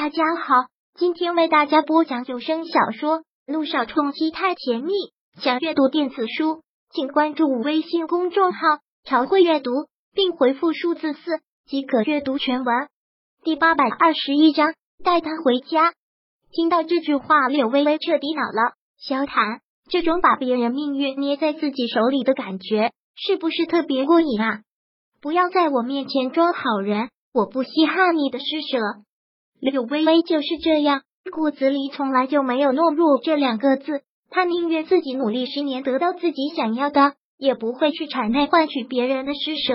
大家好，今天为大家播讲有声小说《路上冲击太甜蜜》。想阅读电子书，请关注微信公众号“朝会阅读”，并回复数字四即可阅读全文。第八百二十一章，带他回家。听到这句话，柳微微彻底恼了。萧谈，这种把别人命运捏在自己手里的感觉，是不是特别过瘾啊？不要在我面前装好人，我不稀罕你的施舍。柳微微就是这样，骨子里从来就没有懦弱这两个字。她宁愿自己努力十年得到自己想要的，也不会去谄媚换取别人的施舍。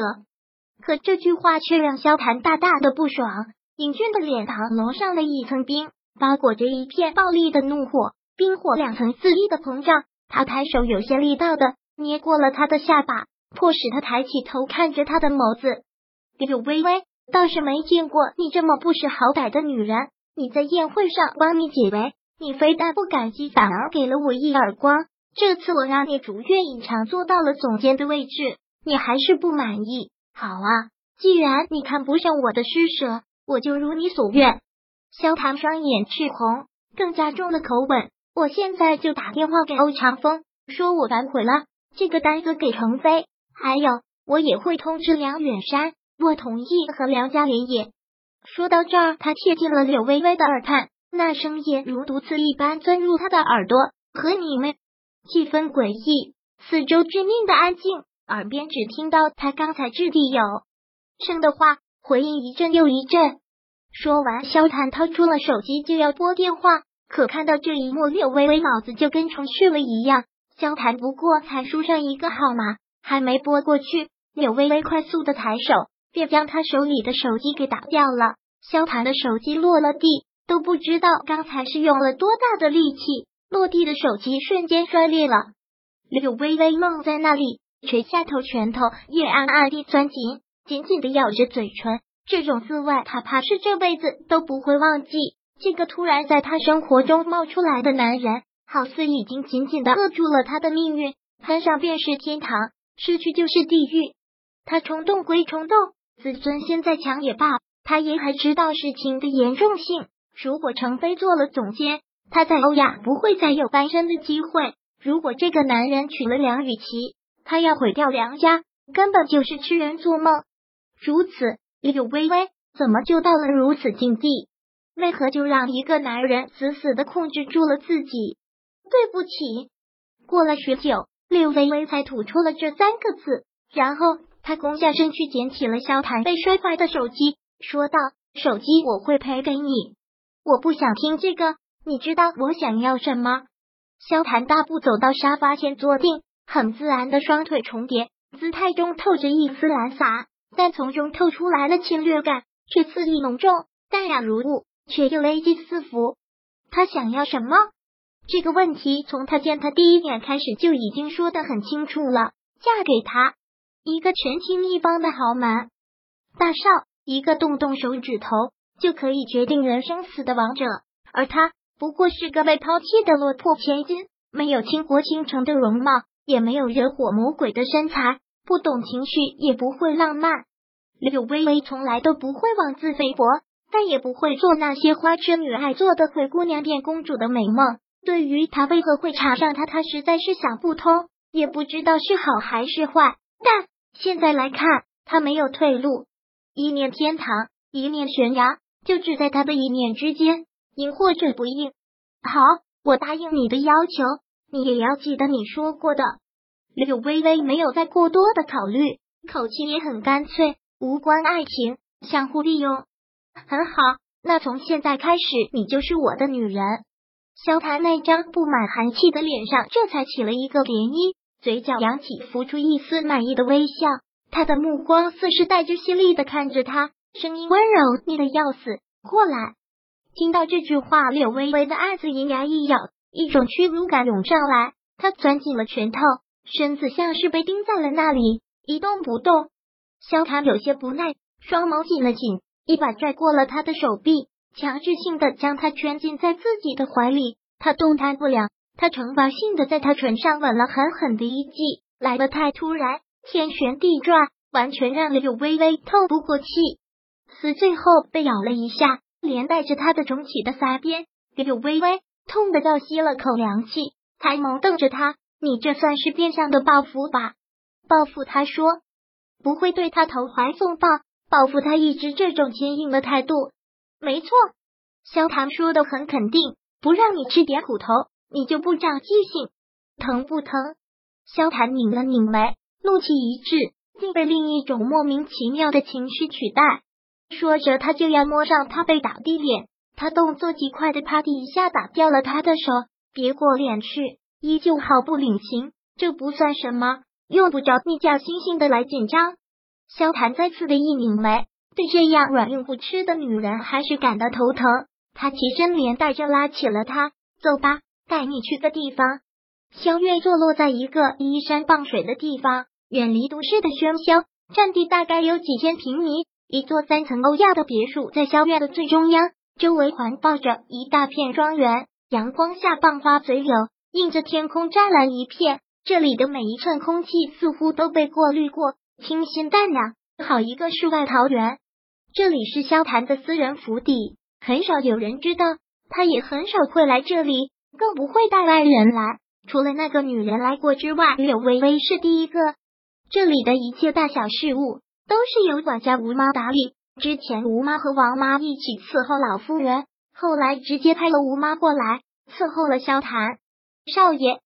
可这句话却让萧谈大大的不爽，英俊的脸庞笼上了一层冰，包裹着一片暴力的怒火，冰火两层肆意的膨胀。他抬手有些力道的捏过了他的下巴，迫使他抬起头看着他的眸子。柳微微。倒是没见过你这么不识好歹的女人。你在宴会上帮你解围，你非但不感激，反而给了我一耳光。这次我让你如愿以偿，做到了总监的位置，你还是不满意？好啊，既然你看不上我的施舍，我就如你所愿。萧唐双眼赤红，更加重了口吻。我现在就打电话给欧长风，说我反悔了，这个单子给程飞。还有，我也会通知梁远山。我同意和梁家联姻。说到这儿，他贴近了柳微微的耳畔，那声音如毒刺一般钻入他的耳朵。和你们，气氛诡异，四周致命的安静，耳边只听到他刚才掷地有声的话，回应一阵又一阵。说完，萧谈掏出了手机就要拨电话，可看到这一幕，柳微微脑子就跟重去了一样。萧谈不过才输上一个号码，还没拨过去，柳微微快速的抬手。便将他手里的手机给打掉了。萧谈的手机落了地，都不知道刚才是用了多大的力气，落地的手机瞬间摔裂了。柳微微愣在那里，垂下头，拳头也暗暗地攥紧，紧紧的咬着嘴唇。这种滋味，他怕是这辈子都不会忘记。这个突然在他生活中冒出来的男人，好似已经紧紧的扼住了他的命运。攀上便是天堂，失去就是地狱。他冲动归冲动。自尊心再强也罢，他也还知道事情的严重性。如果程飞做了总监，他在欧亚不会再有翻身的机会。如果这个男人娶了梁雨琪，他要毁掉梁家，根本就是痴人做梦。如此，柳微微怎么就到了如此境地？为何就让一个男人死死的控制住了自己？对不起。过了许久，柳微微才吐出了这三个字，然后。他弓下身去捡起了萧谈被摔坏的手机，说道：“手机我会赔给你。”我不想听这个，你知道我想要什么？萧谈大步走到沙发前坐定，很自然的双腿重叠，姿态中透着一丝懒散，但从中透出来的侵略感却肆意浓重，淡然如雾，却又危机四伏。他想要什么？这个问题从他见他第一眼开始就已经说得很清楚了：嫁给他。一个权倾一方的豪门大少，一个动动手指头就可以决定人生死的王者，而他不过是个被抛弃的落魄千金，没有倾国倾城的容貌，也没有惹火魔鬼的身材，不懂情绪，也不会浪漫。柳微微从来都不会妄自菲薄，但也不会做那些花痴女爱做的灰姑娘变公主的美梦。对于他为何会查上他，他实在是想不通，也不知道是好还是坏，但。现在来看，他没有退路，一念天堂，一念悬崖，就只在他的一念之间，应或者不应。好，我答应你的要求，你也要记得你说过的。柳微微没有再过多的考虑，口气也很干脆，无关爱情，相互利用。很好，那从现在开始，你就是我的女人。萧谈那张布满寒气的脸上，这才起了一个涟漪。嘴角扬起，浮出一丝满意的微笑。他的目光似是带着犀利的看着他，声音温柔，腻得要死。过来！听到这句话，柳微微的暗自银牙一咬，一种屈辱感涌上来。他攥紧了拳头，身子像是被钉在了那里，一动不动。萧谈有些不耐，双眸紧了紧，一把拽过了他的手臂，强制性的将他圈进在自己的怀里。他动弹不了。他惩罚性的在他唇上吻了狠狠的一记，来的太突然，天旋地转，完全让柳微微透不过气。死最后被咬了一下，连带着他的肿起的腮边。柳微微痛的倒吸了口凉气，才眸瞪着他：“你这算是变相的报复吧？报复？”他说：“不会对他投怀送抱，报复他一直这种坚硬的态度。”没错，萧唐说的很肯定，不让你吃点苦头，你就不长记性。疼不疼？萧谭拧了拧眉，怒气一滞，竟被另一种莫名其妙的情绪取代。说着，他就要摸上他被打的脸。他动作极快的啪的一下打掉了他的手，别过脸去，依旧毫不领情。这不算什么，用不着你假惺惺的来紧张。萧谭再次的一拧眉，对这样软硬不吃的女人还是感到头疼。他起身连带着拉起了她，走吧，带你去个地方。萧月坐落在一个依山傍水的地方，远离都市的喧嚣，占地大概有几千平米。一座三层欧亚的别墅在萧院的最中央。周围环抱着一大片庄园，阳光下傍花随柳，映着天空湛蓝一片。这里的每一寸空气似乎都被过滤过，清新淡雅，好一个世外桃源。这里是萧谭的私人府邸，很少有人知道，他也很少会来这里，更不会带外人来。除了那个女人来过之外，柳微微是第一个。这里的一切大小事务都是由管家吴妈打理。之前吴妈和王妈一起伺候老夫人，后来直接派了吴妈过来伺候了萧谭少爷。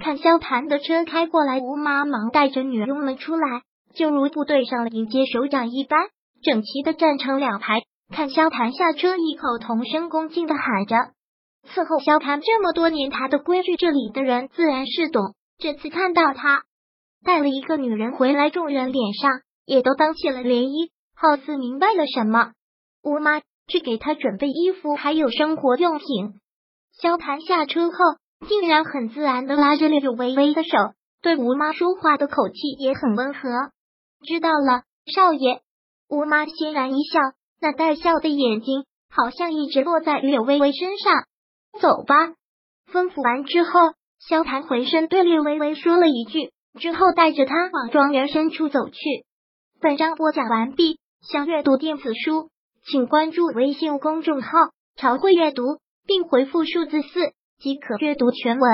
看萧谭的车开过来，吴妈忙带着女佣们出来，就如部队上了迎接首长一般，整齐的站成两排。看萧谭下车，异口同声恭敬的喊着：“伺候萧谭这么多年，他的规矩，这里的人自然是懂。这次看到他带了一个女人回来，众人脸上也都当起了涟漪。”好似明白了什么，吴妈去给他准备衣服，还有生活用品。萧谭下车后，竟然很自然的拉着柳微微的手，对吴妈说话的口气也很温和。知道了，少爷。吴妈欣然一笑，那带笑的眼睛好像一直落在柳微微身上。走吧。吩咐完之后，萧谭回身对略微微说了一句，之后带着他往庄园深处走去。本章播讲完毕。想阅读电子书，请关注微信公众号“朝会阅读”，并回复数字四即可阅读全文。